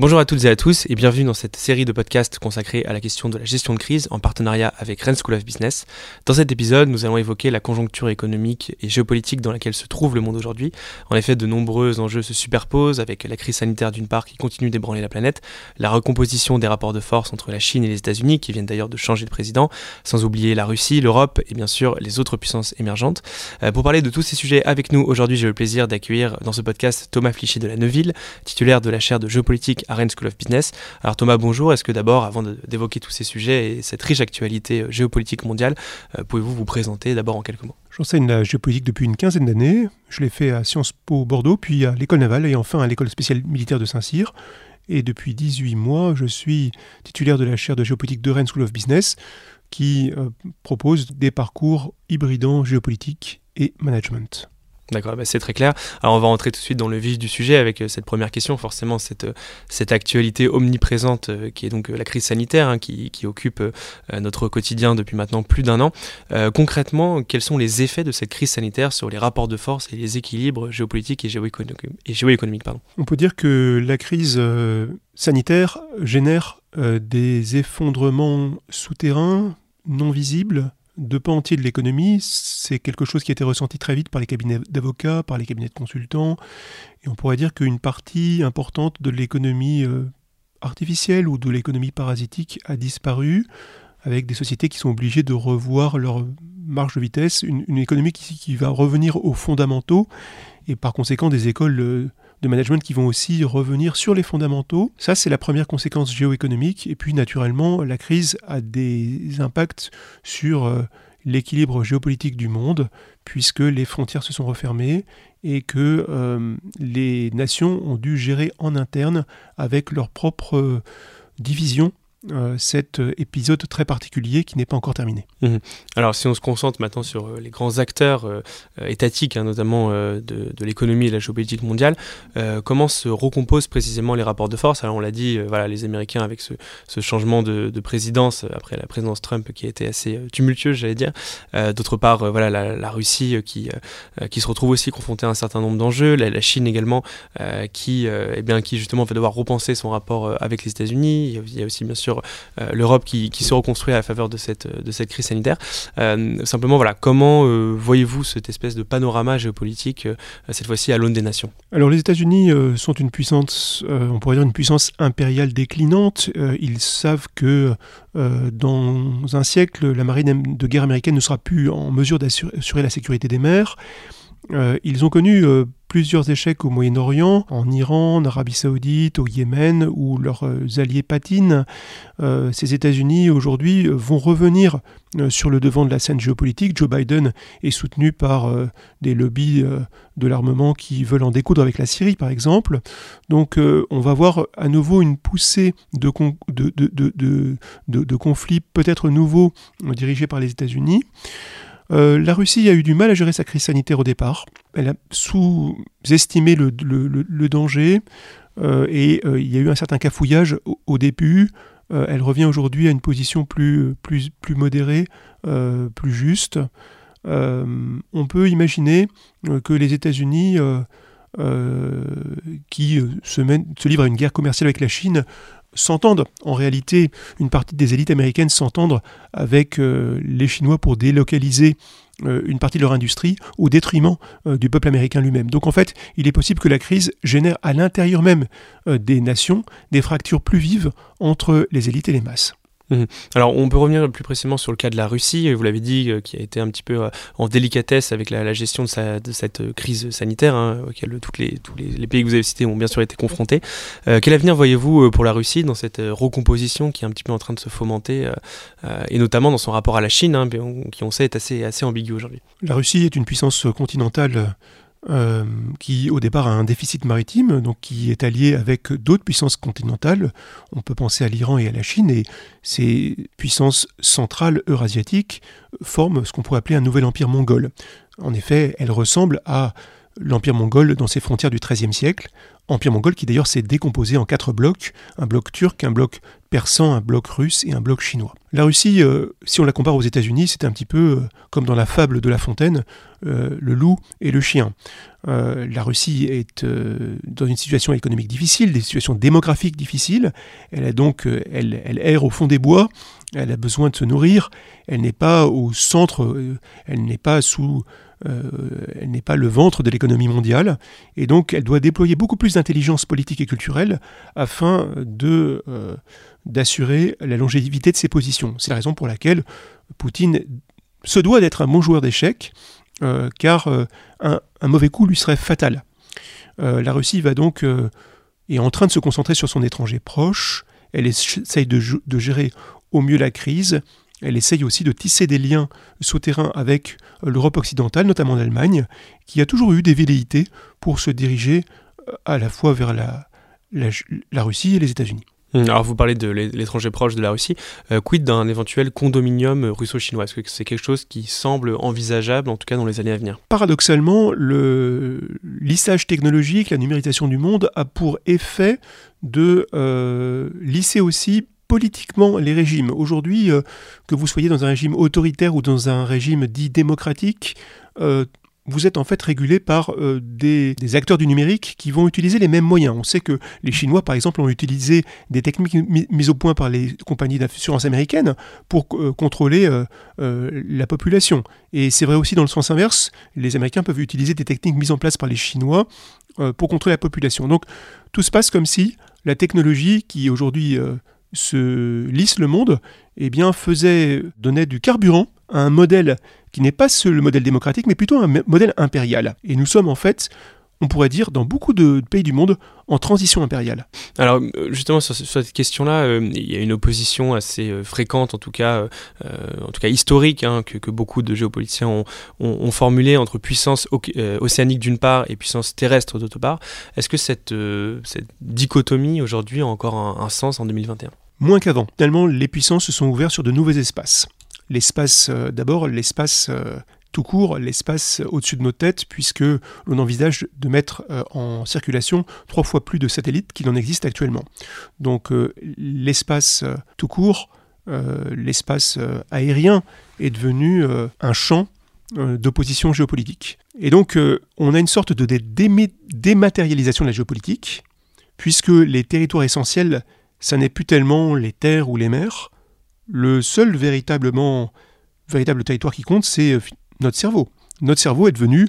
Bonjour à toutes et à tous et bienvenue dans cette série de podcasts consacrée à la question de la gestion de crise en partenariat avec Rennes School of Business. Dans cet épisode, nous allons évoquer la conjoncture économique et géopolitique dans laquelle se trouve le monde aujourd'hui. En effet, de nombreux enjeux se superposent avec la crise sanitaire d'une part qui continue d'ébranler la planète, la recomposition des rapports de force entre la Chine et les États-Unis qui viennent d'ailleurs de changer de président, sans oublier la Russie, l'Europe et bien sûr les autres puissances émergentes. Euh, pour parler de tous ces sujets avec nous aujourd'hui, j'ai le plaisir d'accueillir dans ce podcast Thomas Flichy de la Neuville, titulaire de la chaire de géopolitique Rennes School of Business. Alors Thomas, bonjour. Est-ce que d'abord, avant d'évoquer tous ces sujets et cette riche actualité euh, géopolitique mondiale, euh, pouvez-vous vous présenter d'abord en quelques mots? J'enseigne la géopolitique depuis une quinzaine d'années. Je l'ai fait à Sciences Po Bordeaux, puis à l'école navale et enfin à l'école spéciale militaire de Saint-Cyr. Et depuis 18 mois, je suis titulaire de la chaire de géopolitique de Rennes School of Business qui euh, propose des parcours hybridant géopolitique et management. D'accord, bah, c'est très clair. Alors on va rentrer tout de suite dans le vif du sujet avec euh, cette première question, forcément cette, euh, actualité omniprésente euh, qui est donc la crise sanitaire hein, qui, occupe notre quotidien depuis maintenant plus d'un an. concrètement, quels sont les effets de cette crise sanitaire sur les rapports de force et les équilibres géopolitiques et, géoéconomiques, On peut dire que la crise sanitaire génère des effondrements souterrains non visibles de pans entiers de l'économie, c'est quelque chose qui a été ressenti très vite par les cabinets d'avocats, par les cabinets de consultants, et on pourrait dire qu'une partie importante de l'économie euh, artificielle ou de l'économie parasitique a disparu, avec des sociétés qui sont obligées de revoir leur marge de vitesse, une, économie qui, va revenir aux fondamentaux, et par conséquent des écoles euh, de management qui vont aussi revenir sur les fondamentaux. Ça, c'est la première conséquence géoéconomique. Et puis, naturellement, la crise a des impacts sur euh, l'équilibre géopolitique du monde, puisque les frontières se sont refermées et que euh, les nations ont dû gérer en interne avec leurs propres euh, divisions euh, cet euh, épisode très particulier qui n'est pas encore terminé. Mhm. Alors si on se concentre maintenant sur euh, les grands acteurs étatiques, hein, notamment de, l'économie et de la géopolitique mondiale, comment se recomposent précisément les rapports de force? Alors on l'a dit, voilà, les Américains avec ce, changement de, de, présidence après la présidence Trump qui a été assez tumultueuse, j'allais dire. D'autre part, voilà, la, Russie qui, qui se retrouve aussi confrontée à un certain nombre d'enjeux, la, la, Chine également qui, eh bien, qui justement va devoir repenser son rapport avec les États-Unis. Il y a aussi bien sûr euh, l'Europe qui, se reconstruit à la faveur de cette, de cette crise sanitaire. Euh, simplement, voilà, comment euh, voyez-vous cette espèce de panorama géopolitique, cette fois-ci à l'aune des nations? Alors les États-Unis sont une puissance, on pourrait dire une puissance impériale déclinante. ils savent que dans un siècle, la marine de guerre américaine ne sera plus en mesure d'assurer la sécurité des mers. Euh, ils ont connu euh, plusieurs échecs au Moyen-Orient, en Iran, en Arabie Saoudite, au Yémen, où leurs euh, alliés patinent. ces États-Unis aujourd'hui vont revenir sur le devant de la scène géopolitique. Joe Biden est soutenu par des lobbies de l'armement qui veulent en découdre avec la Syrie, par exemple. Donc on va voir à nouveau une poussée de, de, de conflits peut-être nouveaux dirigés par les États-Unis. Euh, la Russie a eu du mal à gérer sa crise sanitaire au départ. Elle a sous-estimé le, danger euh, et euh, il y a eu un certain cafouillage au, début. elle revient aujourd'hui à une position plus, modérée, plus juste. on peut imaginer que les États-Unis, qui se livrent à une guerre commerciale avec la Chine, s'entendent. En réalité, une partie des élites américaines s'entendent avec euh, les Chinois pour délocaliser euh, une partie de leur industrie au détriment euh, du peuple américain lui-même. Donc en fait, il est possible que la crise génère à l'intérieur même des nations des fractures plus vives entre les élites et les masses. Mhm. Alors, on peut revenir plus précisément sur le cas de la Russie, vous l'avez dit, euh, qui a été un petit peu euh, en délicatesse avec la, gestion de, cette euh, crise sanitaire, hein, auquel toutes les, tous les, pays que vous avez cités ont bien sûr été confrontés. quel avenir voyez-vous pour la Russie dans cette recomposition qui est un petit peu en train de se fomenter, et notamment dans son rapport à la Chine, hein, qui on sait est assez, assez ambigu aujourd'hui? La Russie est une puissance continentale euh, qui au départ a un déficit maritime, donc qui est allié avec d'autres puissances continentales. On peut penser à l'Iran et à la Chine, et ces puissances centrales eurasiatiques forment ce qu'on pourrait appeler un nouvel empire mongol. En effet, elles ressemblent à l'empire mongol dans ses frontières du XIIIe siècle, empire mongol qui d'ailleurs s'est décomposé en quatre blocs, un bloc turc, un bloc persan, un bloc russe et un bloc chinois. La Russie, euh, si on la compare aux États-Unis, c'est un petit peu euh, comme dans la fable de La Fontaine, euh, le loup et le chien. la Russie est dans une situation économique difficile, des situations démographiques difficiles. Elle a donc, elle, erre au fond des bois. Elle a besoin de se nourrir. Elle n'est pas au centre. elle n'est pas sous elle n'est pas le ventre de l'économie mondiale, et donc elle doit déployer beaucoup plus d'intelligence politique et culturelle afin de, d'assurer la longévité de ses positions. C'est la raison pour laquelle Poutine se doit d'être un bon joueur d'échecs, euh, car euh, un, mauvais coup lui serait fatal. Euh, la Russie va donc est en train de se concentrer sur son étranger proche. Elle essaye de, de, gérer au mieux la crise. Elle essaye aussi de tisser des liens souterrains avec l'Europe occidentale, notamment l'Allemagne, qui a toujours eu des velléités pour se diriger à la fois vers la, la Russie et les États-Unis. Hum, alors vous parlez de l'étranger proche de la Russie. Euh, quid d'un éventuel condominium russo-chinois? Est-ce que c'est quelque chose qui semble envisageable, en tout cas dans les années à venir? Paradoxalement, le lissage technologique, la numérisation du monde a pour effet de euh, lisser aussi politiquement les régimes. Aujourd'hui, euh, que vous soyez dans un régime autoritaire ou dans un régime dit démocratique, vous êtes en fait régulé par euh, des, acteurs du numérique qui vont utiliser les mêmes moyens. On sait que les Chinois, par exemple, ont utilisé des techniques mises au point par les compagnies d'assurance américaines pour euh, contrôler euh, la population. Et c'est vrai aussi dans le sens inverse, les Américains peuvent utiliser des techniques mises en place par les Chinois pour contrôler la population. Donc tout se passe comme si la technologie qui aujourd'hui se lisse le monde, eh bien faisait donnait du carburant un modèle qui n'est pas le modèle démocratique, mais plutôt un modèle impérial. Et nous sommes en fait on pourrait dire, dans beaucoup de pays du monde, en transition impériale. Alors, euh, justement, sur, cette question-là, euh, il y a une opposition assez euh, fréquente, en tout cas, en tout cas historique, hein, que, beaucoup de géopoliticiens ont, ont, formulé entre puissance océanique d'une part et puissance terrestre d'autre part. Est-ce que cette, cette dichotomie, aujourd'hui, a encore un, un sens en 2021 Moins qu'avant, tellement les puissances se sont ouvertes sur de nouveaux espaces l'espace, euh, d'abord l'espace euh, tout court, l'espace au-dessus de nos têtes, puisque l'on envisage de mettre euh, en circulation trois fois plus de satellites qu'il en existe actuellement. Donc l'espace tout court, l'espace aérien est devenu un champ d'opposition géopolitique. Et donc on a une sorte de dématérialisation de la géopolitique, puisque les territoires essentiels, ça n'est plus tellement les terres ou les mers, le seul véritable territoire qui compte, c'est euh, notre cerveau. Notre cerveau est devenu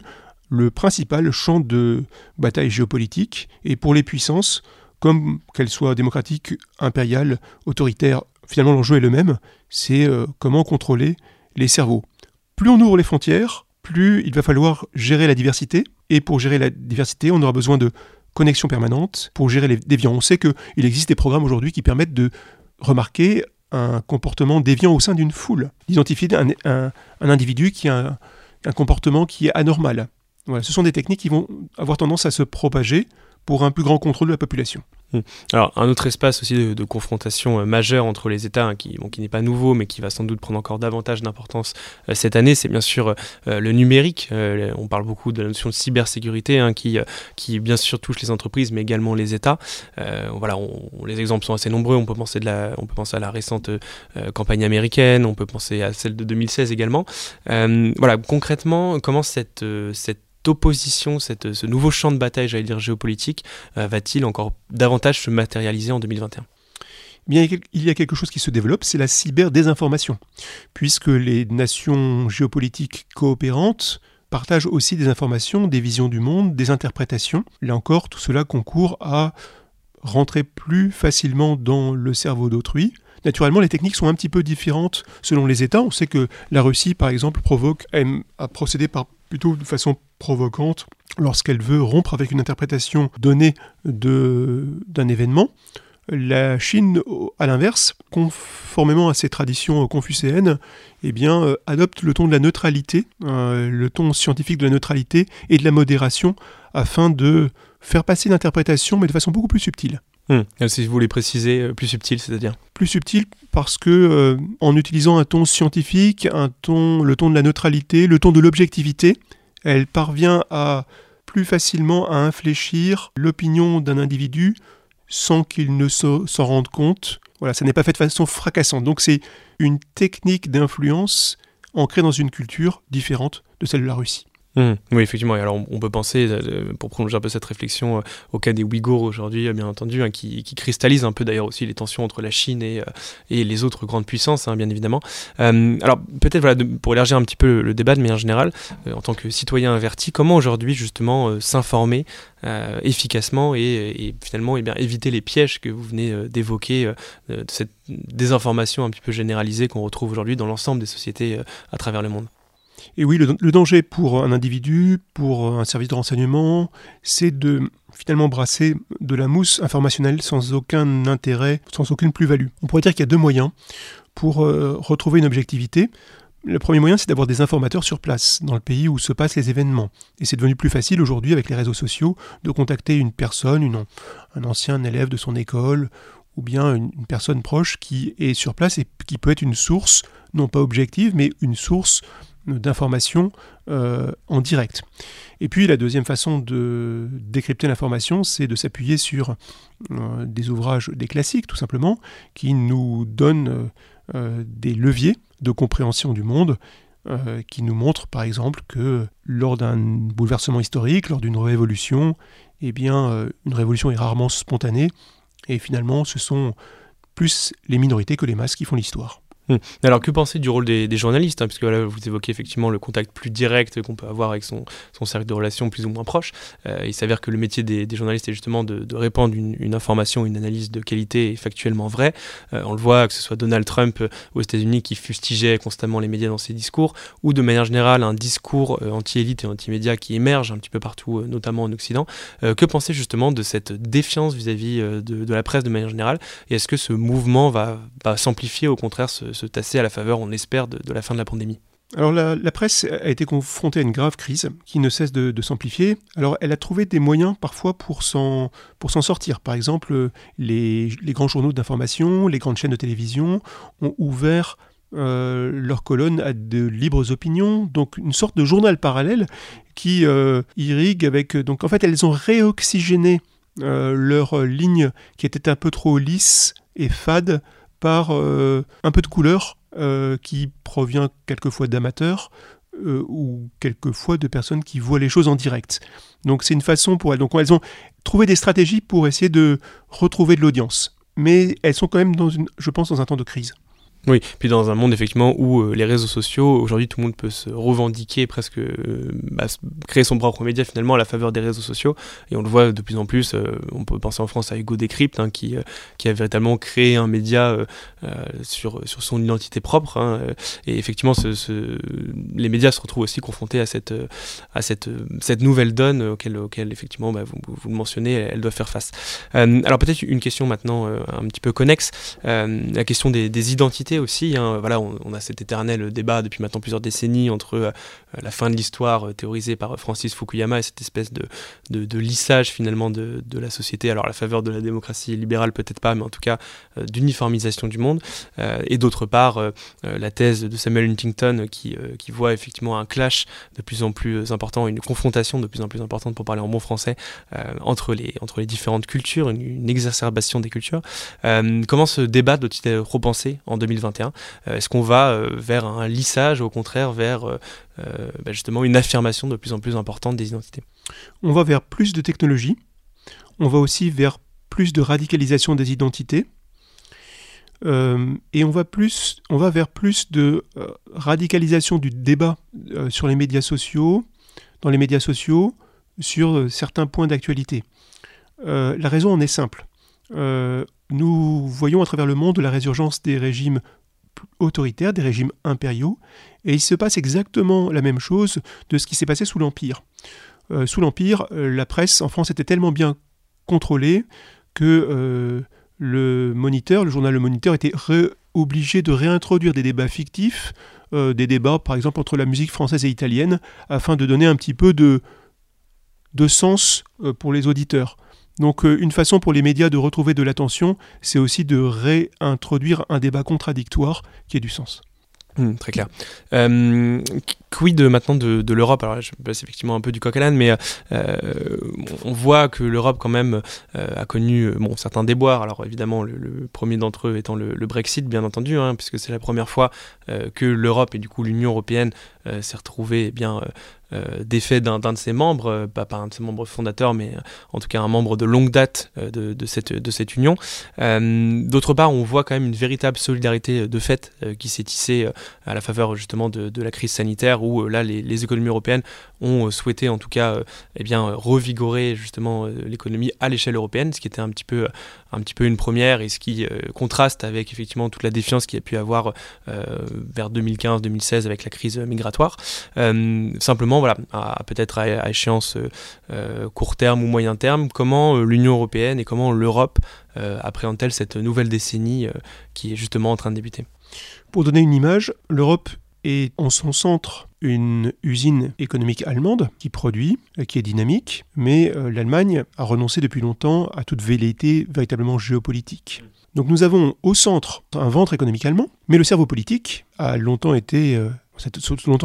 le principal champ de bataille géopolitique, et pour les puissances, comme qu'elles soient démocratiques, impériales, autoritaires, finalement l'enjeu est le même, c'est euh, comment contrôler les cerveaux. Plus on ouvre les frontières, plus il va falloir gérer la diversité, et pour gérer la diversité, on aura besoin de connexions permanentes pour gérer les déviants. On sait qu'il existe des programmes aujourd'hui qui permettent de remarquer un comportement déviant au sein d'une foule, d'identifier un, individu qui a un, comportement qui est anormal. Ce sont des techniques qui vont avoir tendance à se propager pour un plus grand contrôle de la population. Hmm. Alors, un autre espace aussi de, confrontation euh, majeure entre les États, hein, qui, qui n'est pas nouveau, mais qui va sans doute prendre encore davantage d'importance euh, cette année, c'est bien sûr euh, le numérique. on parle beaucoup de la notion de cybersécurité, hein, qui, qui bien sûr touche les entreprises, mais également les États. voilà, les exemples sont assez nombreux. On peut penser, de la, on peut penser à la récente campagne américaine, on peut penser à celle de 2016 également. voilà, concrètement, comment cette opposition, ce nouveau champ de bataille, j'allais dire géopolitique, euh, va-t-il encore davantage se matérialiser en 2021 Bien, il y a quelque chose qui se développe, c'est la cyberdésinformation, puisque les nations géopolitiques coopérantes partagent aussi des informations, des visions du monde, des interprétations. Là encore, tout cela concourt à rentrer plus facilement dans le cerveau d'autrui. Naturellement, les techniques sont un petit peu différentes selon les États. On sait que la Russie, par exemple, provoque, aime à procéder plutôt de façon provocante lorsqu'elle veut rompre avec une interprétation donnée d'un événement. La Chine, à l'inverse, conformément à ses traditions confucéennes, eh euh, adopte le ton de la neutralité, euh, le ton scientifique de la neutralité et de la modération, afin de faire passer l'interprétation, mais de façon beaucoup plus subtile. Hmm. Si vous voulez préciser, euh, plus subtil, c'est-à-dire Plus subtil parce que, en utilisant un ton scientifique, un ton, le ton de la neutralité, le ton de l'objectivité, elle parvient à plus facilement à infléchir l'opinion d'un individu sans qu'il ne s'en rende compte. Voilà, ça n'est pas fait de façon fracassante. Donc c'est une technique d'influence ancrée dans une culture différente de celle de la Russie. Mmh. oui, effectivement. Et alors, on, peut penser, euh, pour prolonger un peu cette réflexion, euh, au cas des Ouïghours aujourd'hui, euh, bien entendu, hein, qui, qui cristallise un peu d'ailleurs aussi les tensions entre la Chine et, les autres grandes puissances, hein, bien évidemment. alors, peut-être pour élargir un petit peu le, débat de manière générale, en tant que citoyen averti, comment aujourd'hui justement s'informer efficacement et, finalement eh éviter les pièges que vous venez d'évoquer de cette désinformation un petit peu généralisée qu'on retrouve aujourd'hui dans l'ensemble des sociétés à travers le monde? Et oui, le, danger pour un individu, pour un service de renseignement, c'est de finalement brasser de la mousse informationnelle sans aucun intérêt, sans aucune plus-value. On pourrait dire qu'il y a deux moyens pour euh, retrouver une objectivité. Le premier moyen, c'est d'avoir des informateurs sur place, dans le pays où se passent les événements. Et c'est devenu plus facile aujourd'hui avec les réseaux sociaux de contacter une personne, un ancien élève de son école, ou bien une, personne proche qui est sur place et qui peut être une source, non pas objective, mais une source d'informations euh, en direct. Et puis la deuxième façon de décrypter l'information, c'est de s'appuyer sur euh, des ouvrages, des classiques tout simplement, qui nous donnent euh, des leviers de compréhension du monde, qui nous montrent par exemple que lors d'un bouleversement historique, lors d'une révolution, eh bien une révolution est rarement spontanée, et finalement ce sont plus les minorités que les masses qui font l'histoire. Hmm. Alors que penser du rôle des, journalistes hein, Puisque là, vous évoquez effectivement le contact plus direct qu'on peut avoir avec son, cercle de relations plus ou moins proche. Euh, il s'avère que le métier des, journalistes est justement de, répandre une, information, une analyse de qualité et factuellement vraie. Euh, on le voit, que ce soit Donald Trump euh, aux États-Unis qui fustigeait constamment les médias dans ses discours, ou de manière générale un discours anti-élite et anti-média qui émerge un petit peu partout, notamment en Occident. que penser justement de cette défiance vis-à-vis de, la presse de manière générale? Et est-ce que ce mouvement va, s'amplifier, au contraire, ce, se tasser à la faveur, on espère, de, la fin de la pandémie alors la, presse a été confrontée à une grave crise qui ne cesse de, s'amplifier. Alors elle a trouvé des moyens parfois pour s'en, pour s'en sortir. Par exemple, les, grands journaux d'information, les grandes chaînes de télévision ont ouvert euh, leurs colonnes à de libres opinions, donc une sorte de journal parallèle qui euh, irrigue avec... Donc en fait elles ont réoxygéné euh, leur ligne qui était un peu trop lisse et fade par euh, un peu de couleur euh, qui provient quelquefois d'amateurs euh, ou quelquefois de personnes qui voient les choses en direct. Donc c'est une façon pour elles. Donc elles ont trouvé des stratégies pour essayer de retrouver de l'audience. Mais elles sont quand même, dans une, je pense, dans un temps de crise. Oui, puis dans un monde effectivement où euh, les réseaux sociaux, aujourd'hui tout le monde peut se revendiquer, presque euh, bah, créer son propre média finalement à la faveur des réseaux sociaux, et on le voit de plus en plus, euh, on peut penser en France à Hugo Décrypte, hein, qui, qui a véritablement créé un média sur, sur son identité propre, hein, et effectivement les médias se retrouvent aussi confrontés à cette, à cette, cette nouvelle donne auquel, auquel effectivement bah, vous, vous, le mentionnez, elle doit faire face. alors peut-être une question maintenant un petit peu connexe, la question des identités aussi. Hein. Voilà, on, a cet éternel débat depuis maintenant plusieurs décennies entre euh, la fin de l'histoire euh, théorisée par Francis Fukuyama et cette espèce de, de, lissage finalement de, de, la société. Alors la faveur de la démocratie libérale peut-être pas, mais en tout cas euh, d'uniformisation du monde. et d'autre part, la thèse de Samuel Huntington qui, qui voit effectivement un clash de plus en plus important, une confrontation de plus en plus importante pour parler en bon français entre, les, entre les différentes cultures, une, une exacerbation des cultures. comment ce débat doit-il être repensé en 2020 euh, est-ce qu'on va euh, vers un lissage, au contraire, vers euh, bah, justement une affirmation de plus en plus importante des identités? On va vers plus de technologie, on va aussi vers plus de radicalisation des identités, et on va vers plus de radicalisation du débat sur les médias sociaux, dans les médias sociaux, sur certains points d'actualité. la raison en est simple nous voyons à travers le monde la résurgence des régimes autoritaires, des régimes impériaux, et il se passe exactement la même chose de ce qui s'est passé sous l'Empire. Euh, sous l'Empire, euh, la presse en France était tellement bien contrôlée que euh, le Moniteur, le journal Le Moniteur, était obligé de réintroduire des débats fictifs, des débats par exemple entre la musique française et italienne, afin de donner un petit peu de, de sens pour les auditeurs. Donc euh, une façon pour les médias de retrouver de l'attention, c'est aussi de réintroduire un débat contradictoire qui ait du sens. Mmh, très clair. Euh, quid maintenant de, l'Europe? Alors je passe effectivement un peu du coq à l'âne, mais euh, on voit que l'Europe quand même euh, a connu euh, bon, certains déboires. Alors évidemment le, premier d'entre eux étant le, Brexit, bien entendu, hein, puisque c'est la première fois que l'Europe et du coup l'Union européenne s'est retrouvée eh bien défait d'un de ses membres, pas, pas un de ses membres fondateurs, mais en tout cas un membre de longue date de cette union. D'autre part, on voit quand même une véritable solidarité de fait qui s'est tissée à la faveur justement de, la crise sanitaire, où là les, économies européennes ont souhaité en tout cas eh bien, revigorer justement l'économie à l'échelle européenne, ce qui était un petit peu un petit peu une première et ce qui euh, contraste avec effectivement toute la défiance qu'il y a pu avoir euh, vers 2015-2016 avec la crise migratoire. Euh, simplement, voilà, peut-être à, échéance euh, court terme ou moyen terme, comment euh, l'Union européenne et comment l'Europe euh, appréhende-t-elle cette nouvelle décennie qui est justement en train de débuter? Pour donner une image, l'Europe est en son centre une usine économique allemande qui produit, qui est dynamique, mais euh, l'Allemagne a renoncé depuis longtemps à toute velléité véritablement géopolitique. Donc nous avons au centre un ventre économique allemand, mais le cerveau politique a longtemps été euh,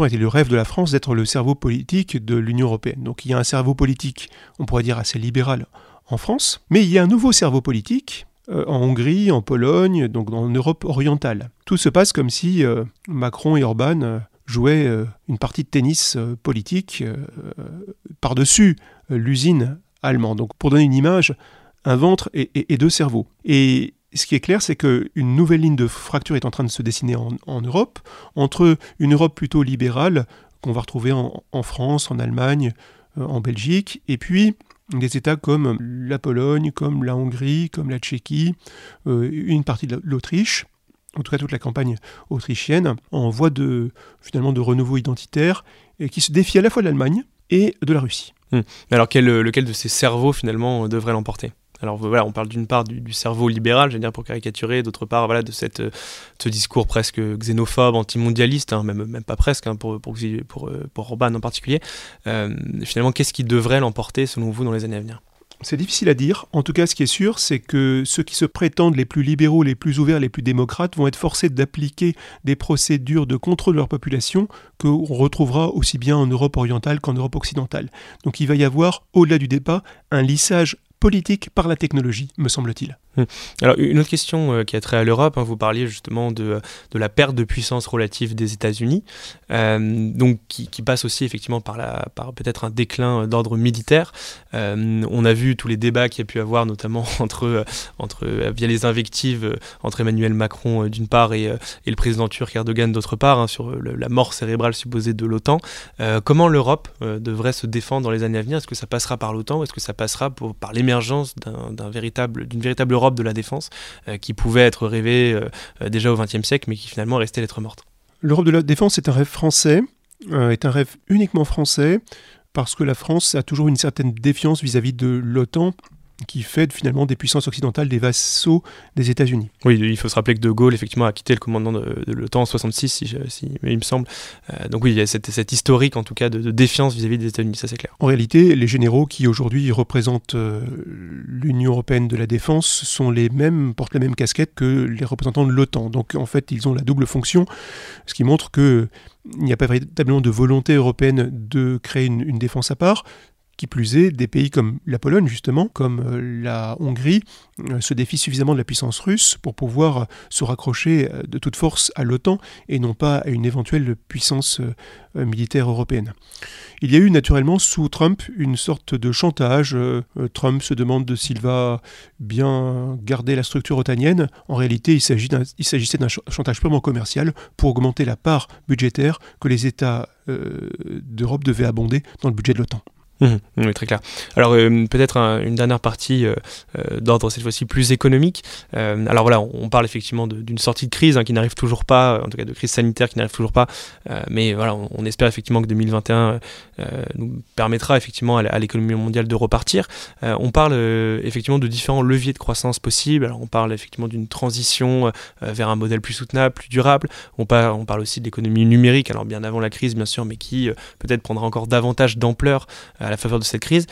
été le rêve de la France d'être le cerveau politique de l'Union européenne. Donc il y a un cerveau politique, on pourrait dire assez libéral en France, mais il y a un nouveau cerveau politique euh, en Hongrie, en Pologne, donc en Europe orientale. Tout se passe comme si euh, Macron et Orban euh, jouaient euh, une partie de tennis euh, politique euh, par-dessus l'usine allemande. Donc pour donner une image, un ventre et, deux cerveaux. Et ce qui est clair, c'est qu'une nouvelle ligne de fracture est en train de se dessiner en, Europe, entre une Europe plutôt libérale, qu'on va retrouver en, France, en Allemagne, en Belgique, et puis des États comme la Pologne, comme la Hongrie, comme la Tchéquie, euh, une partie de l'Autriche, en tout cas toute la campagne autrichienne, en voie de, finalement, de renouveau identitaire, qui se défie à la fois de l'Allemagne et de la Russie. Hum. Alors quel, lequel de ces cerveaux finalement devrait l'emporter? Alors voilà, on parle d'une part du, cerveau libéral, j'allais dire pour caricaturer, d'autre part voilà de cette ce discours presque xénophobe, antimondialiste, hein, même même pas presque hein, pour, pour pour pour Orban en particulier. Euh, finalement, qu'est-ce qui devrait l'emporter selon vous dans les années à venir? C'est difficile à dire. En tout cas, ce qui est sûr, c'est que ceux qui se prétendent les plus libéraux, les plus ouverts, les plus démocrates vont être forcés d'appliquer des procédures de contrôle de leur population que on retrouvera aussi bien en Europe orientale qu'en Europe occidentale. Donc il va y avoir, au-delà du débat, un lissage politique par la technologie, me semble-t-il. Hum. Alors une autre question euh, qui a trait à l'Europe, hein, vous parliez justement de, de, la perte de puissance relative des États-Unis, euh, donc qui, passe aussi effectivement par, par peut-être un déclin d'ordre militaire. Euh, on a vu tous les débats qu'il y a pu avoir, notamment entre, entre via les invectives entre Emmanuel Macron d'une part et, et, le président turc Erdogan d'autre part, hein, sur la mort cérébrale supposée de l'OTAN. Euh, comment l'Europe devrait se défendre dans les années à venir? Est-ce que ça passera par l'OTAN est-ce que ça passera par l'émergence d'un véritable, d'une véritable Europe? De la défense euh, qui pouvait être rêvée euh, déjà au XXe siècle, mais qui finalement restait lettre morte. L'Europe de la défense est un rêve français, euh, est un rêve uniquement français, parce que la France a toujours une certaine défiance vis-à-vis -vis de l'OTAN qui fait finalement des puissances occidentales des vassaux des États-Unis. Oui, il faut se rappeler que De Gaulle effectivement a quitté le commandement de, de l'OTAN en 66, si, si, il me semble. Euh, donc oui, il y a cette, cette historique en tout cas de, de défiance vis-à-vis -vis des États-Unis, ça c'est clair. En réalité, les généraux qui aujourd'hui représentent euh, l'Union européenne de la défense sont les mêmes, portent la même casquette que les représentants de l'OTAN. Donc en fait, ils ont la double fonction, ce qui montre que il n'y a pas véritablement de volonté européenne de créer une, une défense à part. Qui plus est, des pays comme la Pologne, justement, comme euh, la Hongrie, euh, se défient suffisamment de la puissance russe pour pouvoir euh, se raccrocher de toute force à l'OTAN et non pas à une éventuelle puissance militaire européenne. Il y a eu naturellement sous Trump une sorte de chantage. Trump se demande de s'il va bien garder la structure otanienne. En réalité, il s'agissait d'un chantage purement commercial pour augmenter la part budgétaire que les États d'Europe devaient abonder dans le budget de l'OTAN. Mmh, oui, très clair. Alors euh, peut-être un, une dernière partie euh, euh, d'ordre cette fois-ci plus économique. Euh, alors voilà, on, parle effectivement d'une sortie de crise hein, qui n'arrive toujours pas, en tout cas de crise sanitaire qui n'arrive toujours pas, mais voilà, on, espère effectivement que 2021 euh, nous permettra effectivement à l'économie mondiale de repartir. on parle effectivement de différents leviers de croissance possibles. On parle effectivement d'une transition vers un modèle plus soutenable, plus durable. On parle, on parle aussi de l'économie numérique, alors bien avant la crise bien sûr, mais qui peut-être prendra encore davantage d'ampleur à la faveur de cette crise.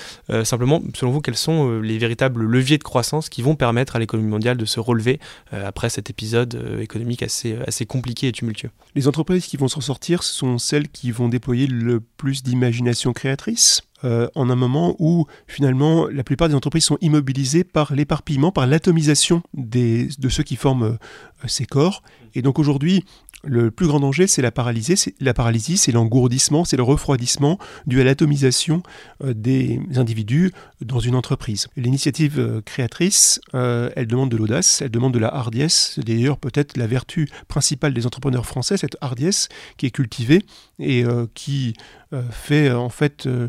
simplement, selon vous, quels sont les véritables leviers de croissance qui vont permettre à l'économie mondiale de se relever après cet épisode économique assez, assez compliqué et tumultueux? Les entreprises qui vont s'en sortir sont celles qui vont déployer le plus d'imagination créatrice euh, en un moment où finalement la plupart des entreprises sont immobilisées par l'éparpillement, par l'atomisation de ceux qui forment euh, ces corps. Et donc aujourd'hui, le plus grand danger, c'est la paralysie, c'est l'engourdissement, c'est le refroidissement dû à l'atomisation euh, des individus dans une entreprise. L'initiative créatrice, elle demande de l'audace, elle demande de la hardiesse. C'est d'ailleurs peut-être la vertu principale des entrepreneurs français, cette hardiesse qui est cultivée et qui fait en fait euh,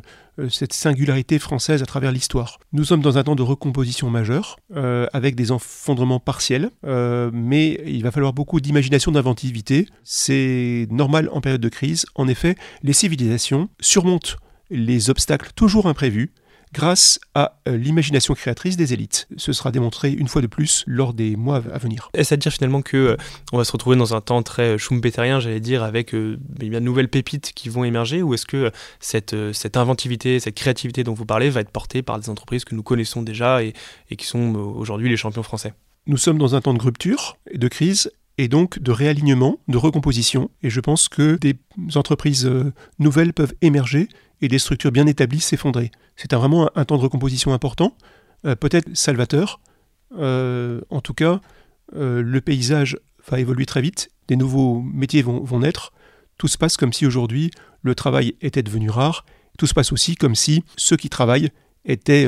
cette singularité française à travers l'histoire. Nous sommes dans un temps de recomposition majeure, euh, avec des effondrements partiels, euh, mais il va falloir beaucoup d'imagination, d'inventivité. C'est normal en période de crise. En effet, les civilisations surmontent les obstacles toujours imprévus grâce à euh, l'imagination créatrice des élites. Ce sera démontré une fois de plus lors des mois à venir. Est-ce à dire finalement que euh, on va se retrouver dans un temps très euh, schumpeterien, j'allais dire, avec de nouvelles pépites qui vont émerger, ou est-ce que cette, cette inventivité, cette créativité dont vous parlez va être portée par des entreprises que nous connaissons déjà et, et qui sont aujourd'hui les champions français? Nous sommes dans un temps de rupture et de crise et donc de réalignement, de recomposition. Et je pense que des entreprises nouvelles peuvent émerger et des structures bien établies s'effondrer. C'est vraiment un, temps de recomposition important, euh, peut-être salvateur. Euh, en tout cas, euh, le paysage va évoluer très vite, des nouveaux métiers vont, vont naître. Tout se passe comme si aujourd'hui le travail était devenu rare. Tout se passe aussi comme si ceux qui travaillent étaient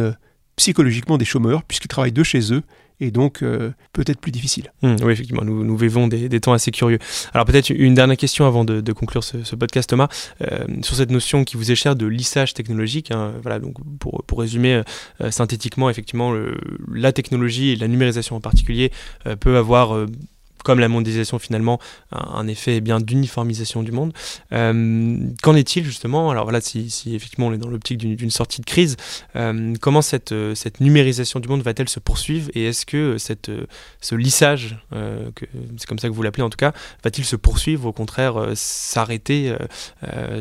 psychologiquement des chômeurs, puisqu'ils travaillent de chez eux et donc euh, peut-être plus difficile. Mmh, oui, effectivement, nous, nous vivons des, des, temps assez curieux. Alors peut-être une dernière question avant de, conclure ce, podcast, Thomas, euh, sur cette notion qui vous est chère de lissage technologique. Hein, voilà, donc pour, pour résumer euh, synthétiquement, effectivement, la technologie et la numérisation en particulier peut avoir comme la mondialisation finalement, un, effet bien d'uniformisation du monde. Euh, qu'en est-il justement? Alors voilà, si, effectivement on est dans l'optique d'une sortie de crise, euh, comment cette, euh, cette numérisation du monde va-t-elle se poursuivre? Et est-ce que cette, ce lissage, c'est comme ça que vous l'appelez en tout cas, va-t-il se poursuivre, au contraire s'arrêter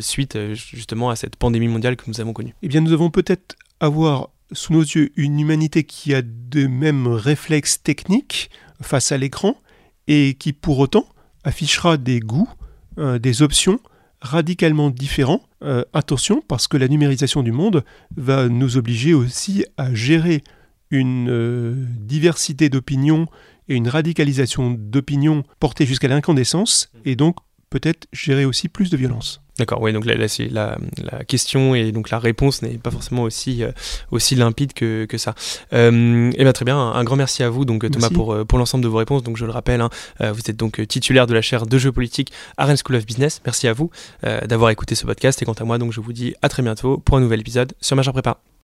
suite justement à cette pandémie mondiale que nous avons connue? Eh bien nous devons peut-être avoir sous nos yeux une humanité qui a de mêmes réflexes techniques face à l'écran, et qui pour autant affichera des goûts, euh, des options radicalement différents. Euh, attention, parce que la numérisation du monde va nous obliger aussi à gérer une euh, diversité d'opinions et une radicalisation d'opinions portée jusqu'à l'incandescence, et donc peut-être gérer aussi plus de violence. D'accord, oui, donc la, la, la, question et donc la réponse n'est pas forcément aussi, euh, aussi limpide que, que ça. Euh, et eh bien très bien, un, grand merci à vous donc Thomas pour, euh, pour l'ensemble de vos réponses. Donc je le rappelle, hein, euh, vous êtes donc titulaire de la chaire de géopolitique à Rennes School of Business. Merci à vous d'avoir écouté ce podcast et quant à moi donc je vous dis à très bientôt pour un nouvel épisode sur Major Prépa.